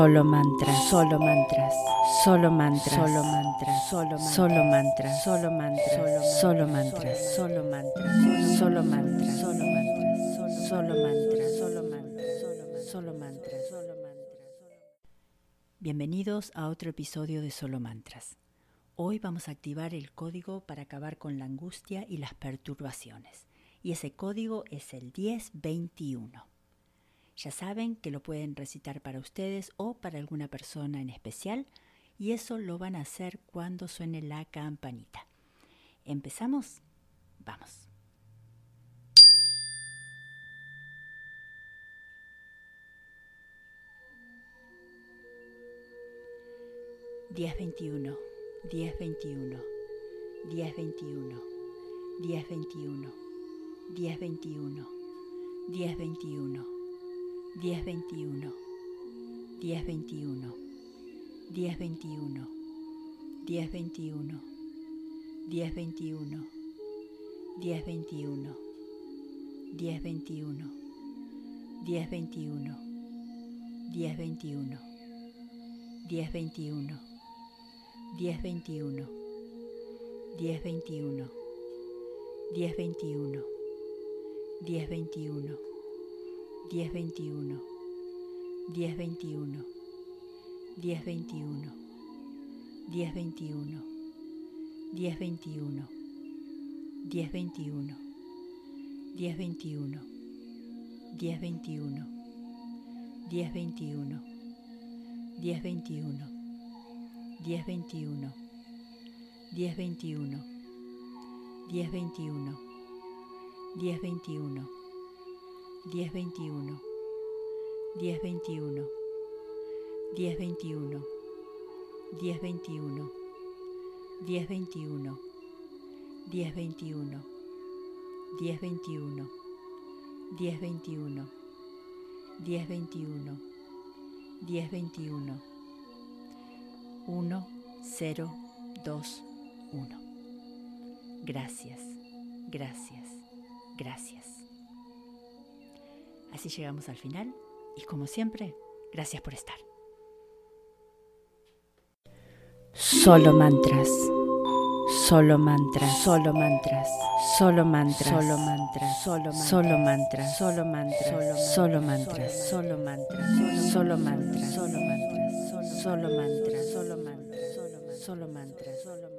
Solo mantras, solo mantras, solo mantras, solo mantras, solo mantras, solo mantras, solo mantras, solo mantras, solo mantras, solo mantras, solo mantras, solo mantras, solo mantras, solo mantras. Bienvenidos a otro episodio de Solo Mantras. Hoy vamos a activar el código para acabar con la angustia y las perturbaciones. Y ese código es el 1021. Ya saben que lo pueden recitar para ustedes o para alguna persona en especial y eso lo van a hacer cuando suene la campanita. ¿Empezamos? Vamos. Diez veintiuno, diez veintiuno, diez veintiuno, diez veintiuno, diez veintiuno, diez veintiuno. 1021, 1021, 1021, 1021, 1021, 1021, 1021, 1021, 1021, 1021, 1021, 1021, 1021, 1021 1021, 1021, 1021, 1021, 1021, 1021, 1021, 1021, 1021, 1021, 1021, 1021, 1021, 1021 1021, 1021, 1021, 1021, 1021, 1021, 1021, 1021, 1021, 1021, 1, 0, 2, 1. Gracias, gracias, gracias. Así llegamos al final y como siempre, gracias por estar. Solo mantras. Solo mantras, solo mantras, solo mantras, solo mantras, solo solo mantras, solo mantras, solo mantras, solo mantras, solo mantras, solo mantras, solo mantras, solo mantras, solo mantras, solo mantras,